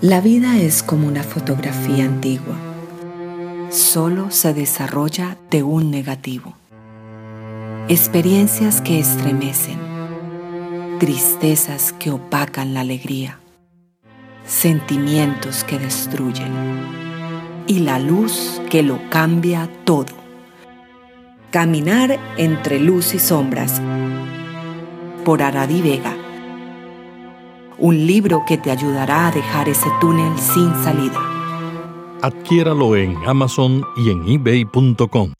La vida es como una fotografía antigua. Solo se desarrolla de un negativo. Experiencias que estremecen. Tristezas que opacan la alegría. Sentimientos que destruyen. Y la luz que lo cambia todo. Caminar entre luz y sombras. Por Aradi Vega un libro que te ayudará a dejar ese túnel sin salida. Adquiéralo en Amazon y en ebay.com.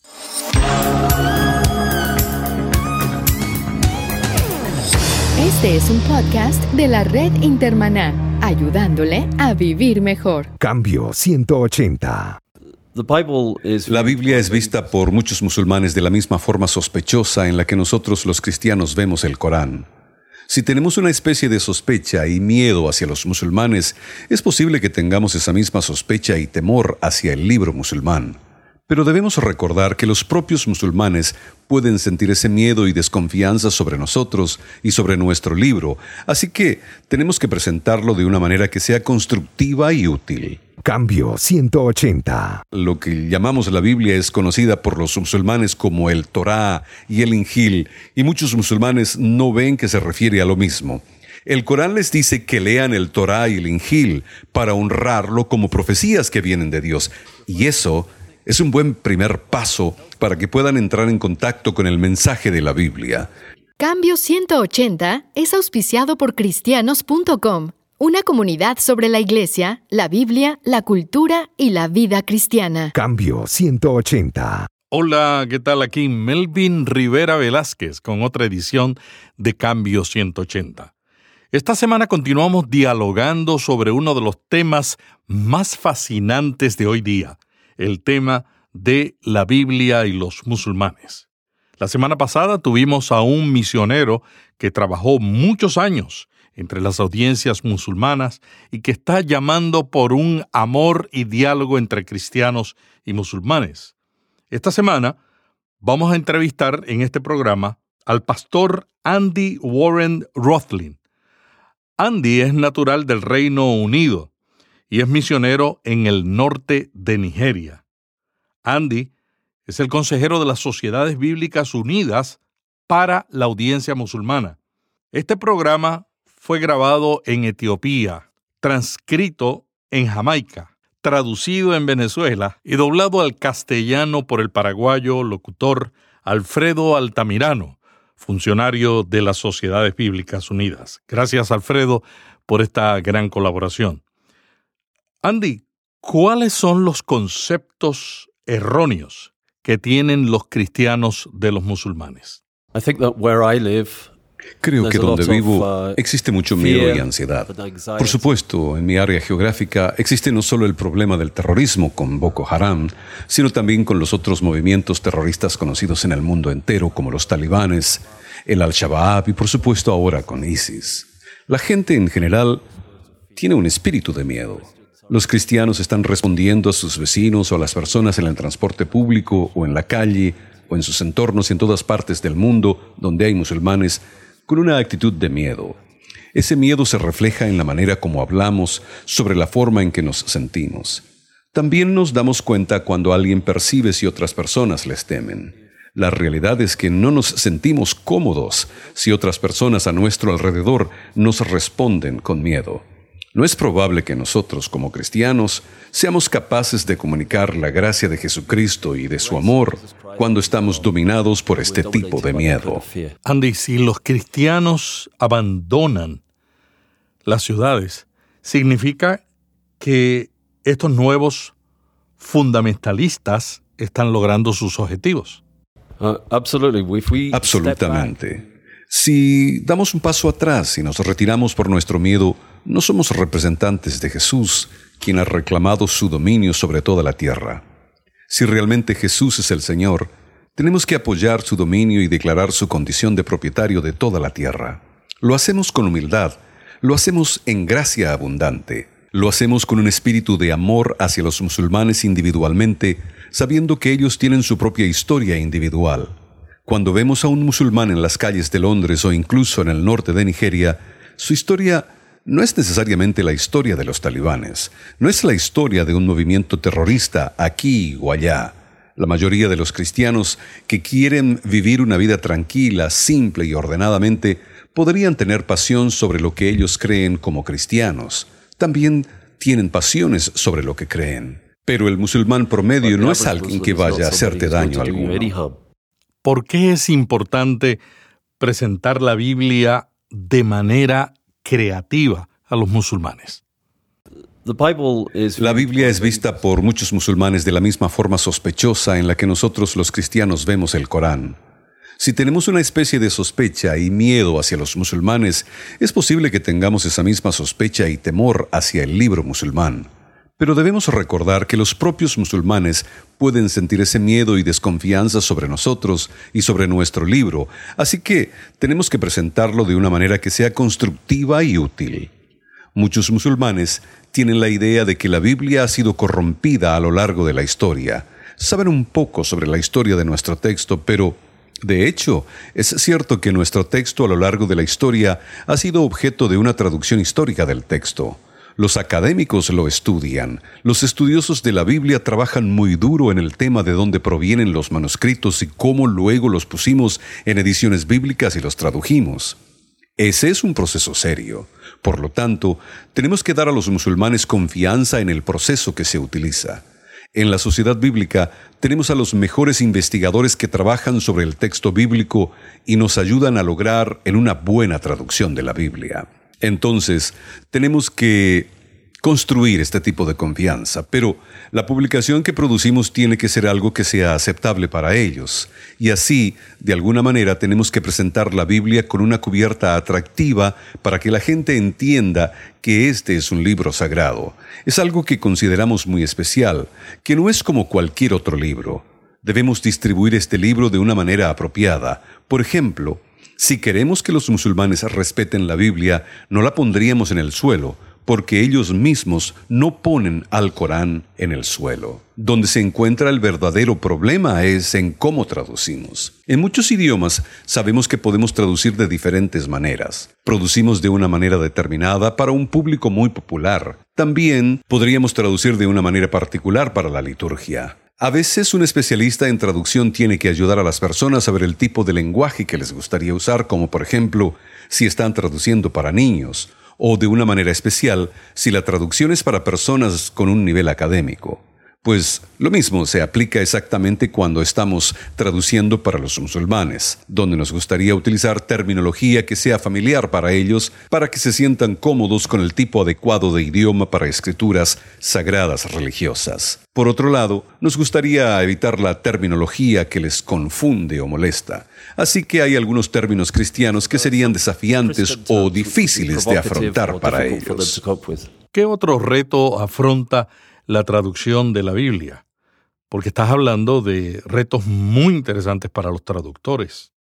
Este es un podcast de la red Intermaná, ayudándole a vivir mejor. Cambio 180. La Biblia es vista por muchos musulmanes de la misma forma sospechosa en la que nosotros los cristianos vemos el Corán. Si tenemos una especie de sospecha y miedo hacia los musulmanes, es posible que tengamos esa misma sospecha y temor hacia el libro musulmán. Pero debemos recordar que los propios musulmanes pueden sentir ese miedo y desconfianza sobre nosotros y sobre nuestro libro, así que tenemos que presentarlo de una manera que sea constructiva y útil. Cambio 180. Lo que llamamos la Biblia es conocida por los musulmanes como el Torá y el Injil, y muchos musulmanes no ven que se refiere a lo mismo. El Corán les dice que lean el Torá y el Injil para honrarlo como profecías que vienen de Dios, y eso es un buen primer paso para que puedan entrar en contacto con el mensaje de la Biblia. Cambio 180 es auspiciado por cristianos.com, una comunidad sobre la iglesia, la Biblia, la cultura y la vida cristiana. Cambio 180. Hola, ¿qué tal? Aquí Melvin Rivera Velázquez con otra edición de Cambio 180. Esta semana continuamos dialogando sobre uno de los temas más fascinantes de hoy día, el tema de la Biblia y los musulmanes. La semana pasada tuvimos a un misionero que trabajó muchos años entre las audiencias musulmanas y que está llamando por un amor y diálogo entre cristianos y musulmanes. Esta semana vamos a entrevistar en este programa al pastor Andy Warren Rothlin. Andy es natural del Reino Unido y es misionero en el norte de Nigeria. Andy es el consejero de las Sociedades Bíblicas Unidas para la audiencia musulmana. Este programa fue grabado en Etiopía, transcrito en Jamaica, traducido en Venezuela y doblado al castellano por el paraguayo locutor Alfredo Altamirano, funcionario de las Sociedades Bíblicas Unidas. Gracias, Alfredo, por esta gran colaboración. Andy, ¿cuáles son los conceptos erróneos que tienen los cristianos de los musulmanes? Creo que donde vivo uh, existe mucho miedo y ansiedad. Por supuesto, en mi área geográfica existe no solo el problema del terrorismo con Boko Haram, sino también con los otros movimientos terroristas conocidos en el mundo entero como los talibanes, el Al-Shabaab y por supuesto ahora con ISIS. La gente en general tiene un espíritu de miedo. Los cristianos están respondiendo a sus vecinos o a las personas en el transporte público o en la calle o en sus entornos en todas partes del mundo donde hay musulmanes con una actitud de miedo. Ese miedo se refleja en la manera como hablamos sobre la forma en que nos sentimos. También nos damos cuenta cuando alguien percibe si otras personas les temen. La realidad es que no nos sentimos cómodos si otras personas a nuestro alrededor nos responden con miedo. No es probable que nosotros, como cristianos, seamos capaces de comunicar la gracia de Jesucristo y de su amor cuando estamos dominados por este tipo de miedo. Andy, si los cristianos abandonan las ciudades, significa que estos nuevos fundamentalistas están logrando sus objetivos. Uh, Absolutamente. Si damos un paso atrás y nos retiramos por nuestro miedo, no somos representantes de Jesús, quien ha reclamado su dominio sobre toda la tierra. Si realmente Jesús es el Señor, tenemos que apoyar su dominio y declarar su condición de propietario de toda la tierra. Lo hacemos con humildad, lo hacemos en gracia abundante, lo hacemos con un espíritu de amor hacia los musulmanes individualmente, sabiendo que ellos tienen su propia historia individual. Cuando vemos a un musulmán en las calles de Londres o incluso en el norte de Nigeria, su historia no es necesariamente la historia de los talibanes, no es la historia de un movimiento terrorista aquí o allá. La mayoría de los cristianos que quieren vivir una vida tranquila, simple y ordenadamente podrían tener pasión sobre lo que ellos creen como cristianos. También tienen pasiones sobre lo que creen. Pero el musulmán promedio no es alguien que vaya a hacerte daño alguno. ¿Por qué es importante presentar la Biblia de manera creativa a los musulmanes. La Biblia es vista por muchos musulmanes de la misma forma sospechosa en la que nosotros los cristianos vemos el Corán. Si tenemos una especie de sospecha y miedo hacia los musulmanes, es posible que tengamos esa misma sospecha y temor hacia el libro musulmán. Pero debemos recordar que los propios musulmanes pueden sentir ese miedo y desconfianza sobre nosotros y sobre nuestro libro, así que tenemos que presentarlo de una manera que sea constructiva y útil. Muchos musulmanes tienen la idea de que la Biblia ha sido corrompida a lo largo de la historia. Saben un poco sobre la historia de nuestro texto, pero de hecho, es cierto que nuestro texto a lo largo de la historia ha sido objeto de una traducción histórica del texto. Los académicos lo estudian. Los estudiosos de la Biblia trabajan muy duro en el tema de dónde provienen los manuscritos y cómo luego los pusimos en ediciones bíblicas y los tradujimos. Ese es un proceso serio. Por lo tanto, tenemos que dar a los musulmanes confianza en el proceso que se utiliza. En la sociedad bíblica tenemos a los mejores investigadores que trabajan sobre el texto bíblico y nos ayudan a lograr en una buena traducción de la Biblia. Entonces, tenemos que construir este tipo de confianza, pero la publicación que producimos tiene que ser algo que sea aceptable para ellos. Y así, de alguna manera, tenemos que presentar la Biblia con una cubierta atractiva para que la gente entienda que este es un libro sagrado. Es algo que consideramos muy especial, que no es como cualquier otro libro. Debemos distribuir este libro de una manera apropiada. Por ejemplo, si queremos que los musulmanes respeten la Biblia, no la pondríamos en el suelo, porque ellos mismos no ponen al Corán en el suelo. Donde se encuentra el verdadero problema es en cómo traducimos. En muchos idiomas sabemos que podemos traducir de diferentes maneras. Producimos de una manera determinada para un público muy popular. También podríamos traducir de una manera particular para la liturgia. A veces un especialista en traducción tiene que ayudar a las personas a ver el tipo de lenguaje que les gustaría usar, como por ejemplo si están traduciendo para niños, o de una manera especial si la traducción es para personas con un nivel académico. Pues lo mismo se aplica exactamente cuando estamos traduciendo para los musulmanes, donde nos gustaría utilizar terminología que sea familiar para ellos para que se sientan cómodos con el tipo adecuado de idioma para escrituras sagradas religiosas. Por otro lado, nos gustaría evitar la terminología que les confunde o molesta, así que hay algunos términos cristianos que serían desafiantes o difíciles de afrontar para ellos. ¿Qué otro reto afronta la traducción de la Biblia, porque estás hablando de retos muy interesantes para los traductores.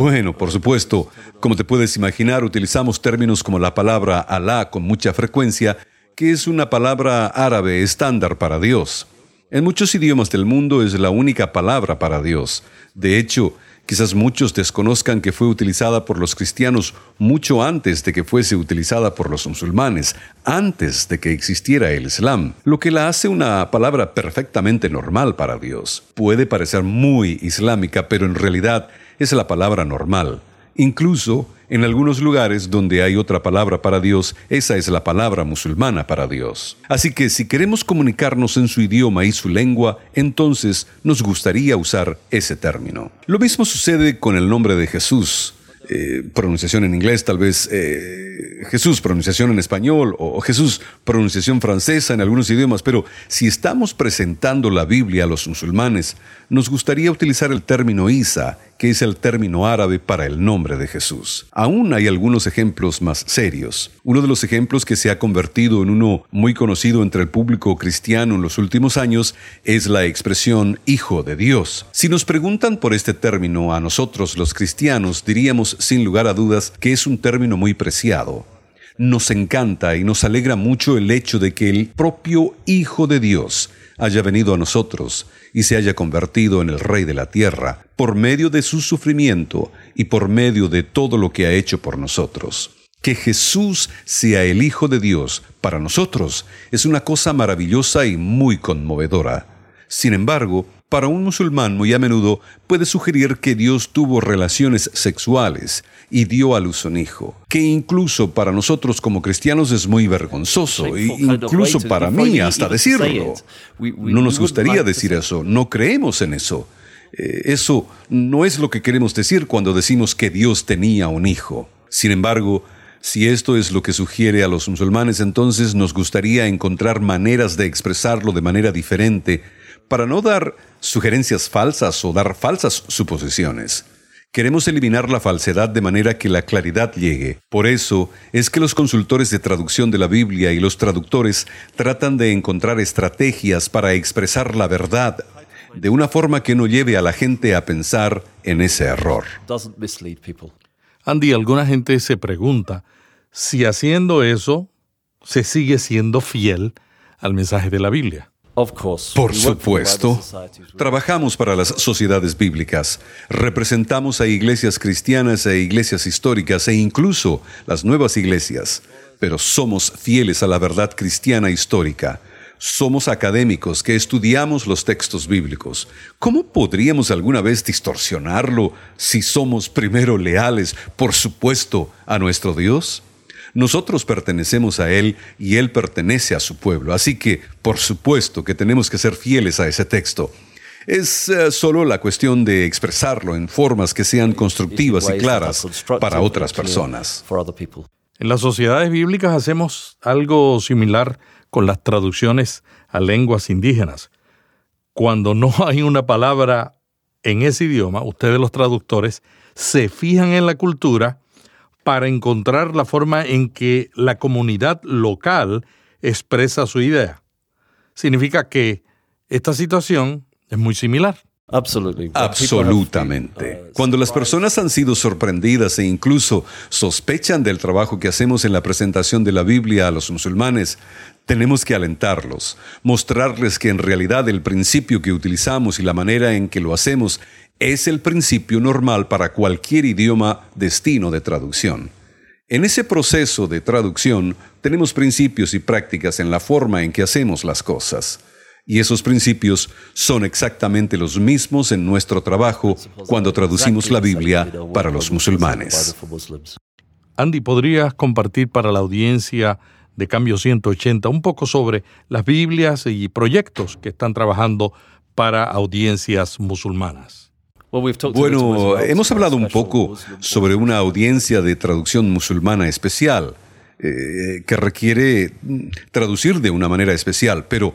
Bueno, por supuesto, como te puedes imaginar, utilizamos términos como la palabra Alá con mucha frecuencia, que es una palabra árabe estándar para Dios. En muchos idiomas del mundo es la única palabra para Dios. De hecho, Quizás muchos desconozcan que fue utilizada por los cristianos mucho antes de que fuese utilizada por los musulmanes, antes de que existiera el Islam, lo que la hace una palabra perfectamente normal para Dios. Puede parecer muy islámica, pero en realidad es la palabra normal. Incluso en algunos lugares donde hay otra palabra para Dios, esa es la palabra musulmana para Dios. Así que si queremos comunicarnos en su idioma y su lengua, entonces nos gustaría usar ese término. Lo mismo sucede con el nombre de Jesús. Eh, pronunciación en inglés, tal vez eh, Jesús, pronunciación en español, o Jesús, pronunciación francesa en algunos idiomas, pero si estamos presentando la Biblia a los musulmanes, nos gustaría utilizar el término Isa que es el término árabe para el nombre de Jesús. Aún hay algunos ejemplos más serios. Uno de los ejemplos que se ha convertido en uno muy conocido entre el público cristiano en los últimos años es la expresión Hijo de Dios. Si nos preguntan por este término a nosotros los cristianos, diríamos sin lugar a dudas que es un término muy preciado nos encanta y nos alegra mucho el hecho de que el propio Hijo de Dios haya venido a nosotros y se haya convertido en el Rey de la tierra, por medio de su sufrimiento y por medio de todo lo que ha hecho por nosotros. Que Jesús sea el Hijo de Dios para nosotros es una cosa maravillosa y muy conmovedora. Sin embargo, para un musulmán muy a menudo puede sugerir que Dios tuvo relaciones sexuales y dio a luz un hijo, que incluso para nosotros como cristianos es muy vergonzoso, e incluso para mí hasta decirlo. No nos gustaría decir eso, no creemos en eso. Eh, eso no es lo que queremos decir cuando decimos que Dios tenía un hijo. Sin embargo, si esto es lo que sugiere a los musulmanes, entonces nos gustaría encontrar maneras de expresarlo de manera diferente para no dar sugerencias falsas o dar falsas suposiciones. Queremos eliminar la falsedad de manera que la claridad llegue. Por eso es que los consultores de traducción de la Biblia y los traductores tratan de encontrar estrategias para expresar la verdad de una forma que no lleve a la gente a pensar en ese error. Andy, alguna gente se pregunta si haciendo eso se sigue siendo fiel al mensaje de la Biblia. Por supuesto. Trabajamos para las sociedades bíblicas. Representamos a iglesias cristianas e iglesias históricas e incluso las nuevas iglesias. Pero somos fieles a la verdad cristiana histórica. Somos académicos que estudiamos los textos bíblicos. ¿Cómo podríamos alguna vez distorsionarlo si somos primero leales, por supuesto, a nuestro Dios? Nosotros pertenecemos a Él y Él pertenece a su pueblo. Así que, por supuesto, que tenemos que ser fieles a ese texto. Es eh, solo la cuestión de expresarlo en formas que sean constructivas y claras para otras personas. En las sociedades bíblicas hacemos algo similar con las traducciones a lenguas indígenas. Cuando no hay una palabra en ese idioma, ustedes los traductores se fijan en la cultura para encontrar la forma en que la comunidad local expresa su idea. Significa que esta situación es muy similar. Absolutamente. Uh, Cuando las personas han sido sorprendidas e incluso sospechan del trabajo que hacemos en la presentación de la Biblia a los musulmanes, tenemos que alentarlos, mostrarles que en realidad el principio que utilizamos y la manera en que lo hacemos es el principio normal para cualquier idioma destino de traducción. En ese proceso de traducción tenemos principios y prácticas en la forma en que hacemos las cosas. Y esos principios son exactamente los mismos en nuestro trabajo cuando traducimos la Biblia para los musulmanes. Andy, ¿podrías compartir para la audiencia de Cambio 180 un poco sobre las Biblias y proyectos que están trabajando para audiencias musulmanas? Bueno, hemos hablado un poco sobre una audiencia de traducción musulmana especial, eh, que requiere traducir de una manera especial, pero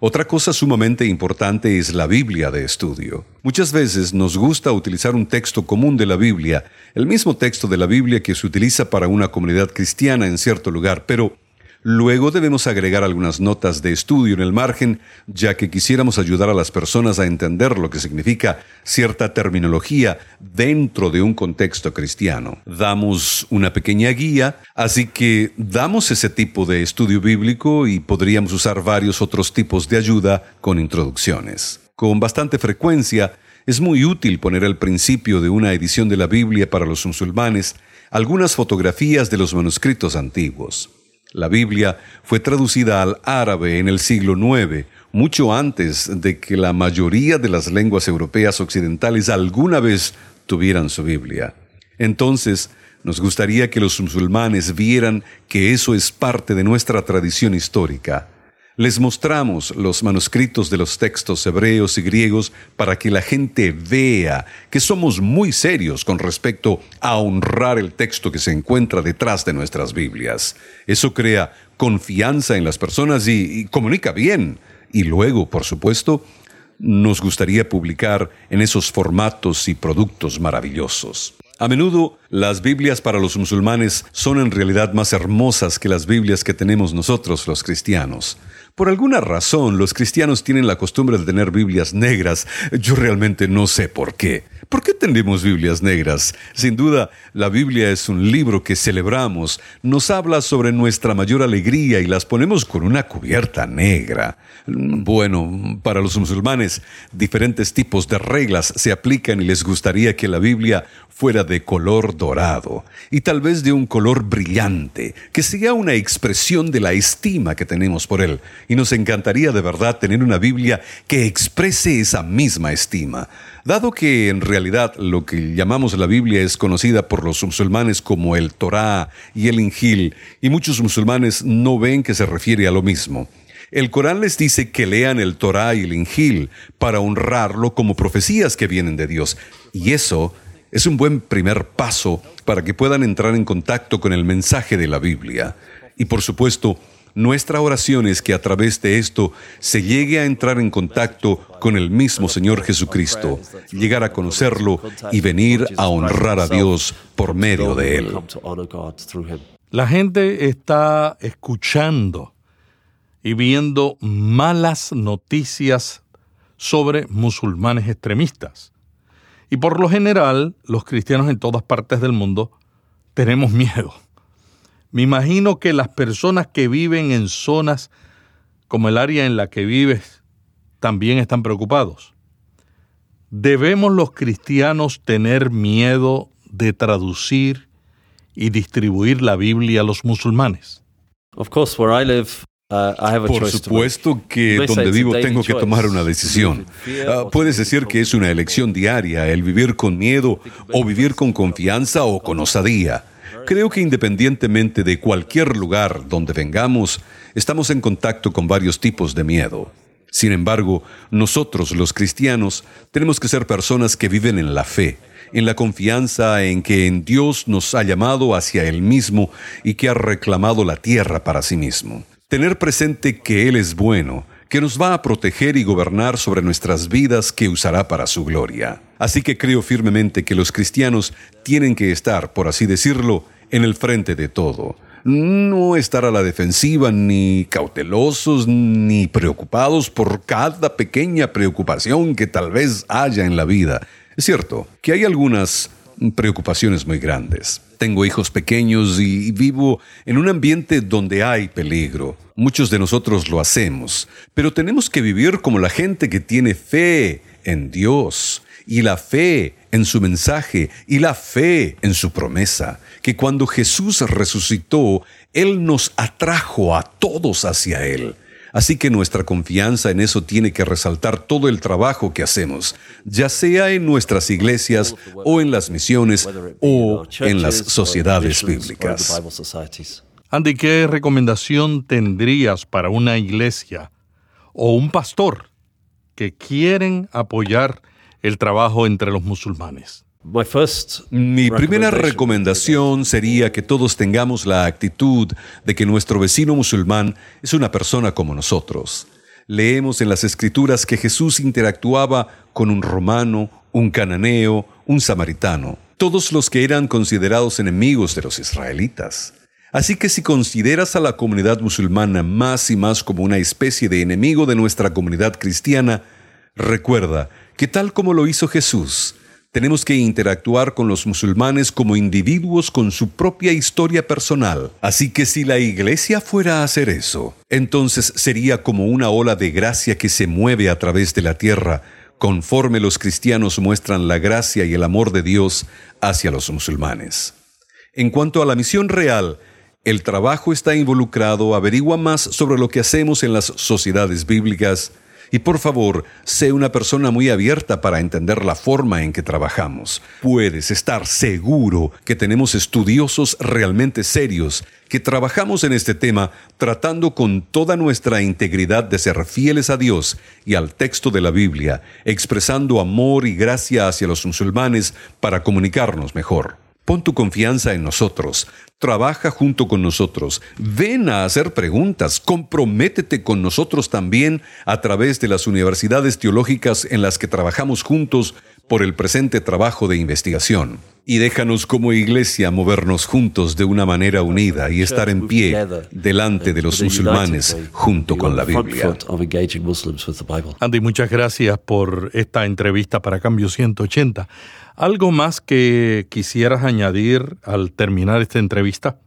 otra cosa sumamente importante es la Biblia de estudio. Muchas veces nos gusta utilizar un texto común de la Biblia, el mismo texto de la Biblia que se utiliza para una comunidad cristiana en cierto lugar, pero Luego debemos agregar algunas notas de estudio en el margen, ya que quisiéramos ayudar a las personas a entender lo que significa cierta terminología dentro de un contexto cristiano. Damos una pequeña guía, así que damos ese tipo de estudio bíblico y podríamos usar varios otros tipos de ayuda con introducciones. Con bastante frecuencia, es muy útil poner al principio de una edición de la Biblia para los musulmanes algunas fotografías de los manuscritos antiguos. La Biblia fue traducida al árabe en el siglo IX, mucho antes de que la mayoría de las lenguas europeas occidentales alguna vez tuvieran su Biblia. Entonces, nos gustaría que los musulmanes vieran que eso es parte de nuestra tradición histórica. Les mostramos los manuscritos de los textos hebreos y griegos para que la gente vea que somos muy serios con respecto a honrar el texto que se encuentra detrás de nuestras Biblias. Eso crea confianza en las personas y, comunica bien. Y luego, por supuesto, nos gustaría publicar en esos formatos y productos maravillosos. A menudo las Biblias para los musulmanes son en realidad más hermosas que las Biblias que tenemos nosotros los cristianos. Por alguna razón, los cristianos tienen la costumbre de tener Biblias negras. Yo realmente no sé por qué. ¿Por qué tenemos Biblias negras? Sin duda, la Biblia es un libro que celebramos, nos habla sobre nuestra mayor alegría y las ponemos con una cubierta negra. Bueno, para los musulmanes, diferentes tipos de reglas se aplican y les gustaría que la Biblia fuera de color dorado y tal vez de un color brillante, que sea una expresión de la estima que tenemos por él. Y nos encantaría de verdad tener una Biblia que exprese esa misma estima. Dado que en realidad lo que llamamos la Biblia es conocida por los musulmanes como el Torá y el Injil, y muchos musulmanes no ven que se refiere a lo mismo. El Corán les dice que lean el Torá y el Injil para honrarlo como profecías que vienen de Dios. Y eso es un buen primer paso para que puedan entrar en contacto con el mensaje de la Biblia. Y por supuesto, nuestra oración es que a través de esto se llegue a entrar en contacto con el mismo Señor Jesucristo, llegar a conocerlo y venir a honrar a Dios por medio de Él. La gente está escuchando y viendo malas noticias sobre musulmanes extremistas. Y por lo general, los cristianos en todas partes del mundo tenemos miedo. Me imagino que las personas que viven en zonas como el área en la que vives también están preocupados. ¿Debemos los cristianos tener miedo de traducir y distribuir la Biblia a los musulmanes? Of course, where I live, Uh, Por supuesto que donde vivo tengo que tomar una decisión. Ah, puedes decir que es una elección diaria, el vivir con miedo o vivir con confianza o con osadía. Creo que independientemente de cualquier lugar donde vengamos, estamos en contacto con varios tipos de miedo. Sin embargo, nosotros los cristianos tenemos que ser personas que viven en la fe, en la confianza en que en Dios nos ha llamado hacia Él mismo y que ha reclamado la tierra para sí mismo. Tener presente que Él es bueno, que nos va a proteger y gobernar sobre nuestras vidas que usará para su gloria. Así que creo firmemente que los cristianos tienen que estar, por así decirlo, en el frente de todo. No estar a la defensiva, ni cautelosos, ni preocupados por cada pequeña preocupación que tal vez haya en la vida. Es cierto que hay algunas preocupaciones muy grandes. Tengo hijos pequeños y vivo en un ambiente donde hay peligro. Muchos de nosotros lo hacemos, pero tenemos que vivir como la gente que tiene fe en Dios y la fe en su mensaje y la fe en su promesa, que cuando Jesús resucitó, Él nos atrajo a todos hacia Él. Así que nuestra confianza en eso tiene que resaltar todo el trabajo que hacemos, ya sea en nuestras iglesias o en las misiones o en las sociedades bíblicas. Andy, ¿qué recomendación tendrías para una iglesia o un pastor que quieren apoyar el trabajo entre los musulmanes? Mi primera recomendación sería que todos tengamos la actitud de que nuestro vecino musulmán es una persona como nosotros. Leemos en las escrituras que Jesús interactuaba con un romano, un cananeo, un samaritano, todos los que eran considerados enemigos de los israelitas. Así que si consideras a la comunidad musulmana más y más como una especie de enemigo de nuestra comunidad cristiana, recuerda que tal como lo hizo Jesús, tenemos que interactuar con los musulmanes como individuos con su propia historia personal. Así que si la iglesia fuera a hacer eso, entonces sería como una ola de gracia que se mueve a través de la tierra, conforme los cristianos muestran la gracia y el amor de Dios hacia los musulmanes. En cuanto a la misión real, el trabajo está involucrado, averigua más sobre lo que hacemos en las sociedades bíblicas, y por favor, sé una persona muy abierta para entender la forma en que trabajamos. Puedes estar seguro que tenemos estudiosos realmente serios que trabajamos en este tema tratando con toda nuestra integridad de ser fieles a Dios y al texto de la Biblia, expresando amor y gracia hacia los musulmanes para comunicarnos mejor. Pon tu confianza en nosotros, trabaja junto con nosotros, ven a hacer preguntas, comprométete con nosotros también a través de las universidades teológicas en las que trabajamos juntos por el presente trabajo de investigación. Y déjanos como iglesia movernos juntos de una manera unida y estar en pie delante de los musulmanes junto con la Biblia. Andy, muchas gracias por esta entrevista para Cambio 180. ¿Algo más que quisieras añadir al terminar esta entrevista?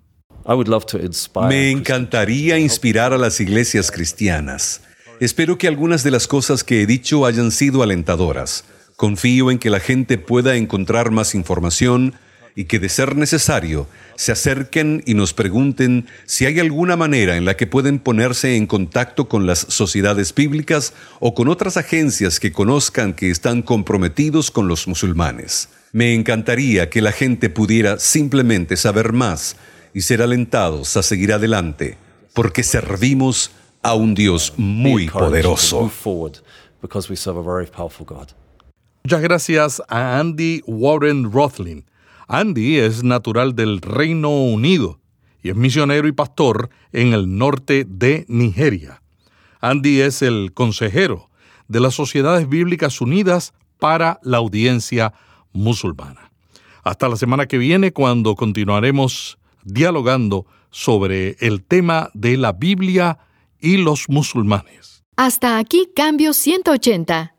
Me encantaría inspirar a las iglesias cristianas. Espero que algunas de las cosas que he dicho hayan sido alentadoras. Confío en que la gente pueda encontrar más información y que de ser necesario se acerquen y nos pregunten si hay alguna manera en la que pueden ponerse en contacto con las sociedades bíblicas o con otras agencias que conozcan que están comprometidos con los musulmanes. Me encantaría que la gente pudiera simplemente saber más y ser alentados a seguir adelante, porque servimos a un Dios muy poderoso. Muchas gracias a Andy Warren Rothlin. Andy es natural del Reino Unido y es misionero y pastor en el norte de Nigeria. Andy es el consejero de las Sociedades Bíblicas Unidas para la Audiencia Musulmana. Hasta la semana que viene cuando continuaremos dialogando sobre el tema de la Biblia y los musulmanes. Hasta aquí Cambio 180.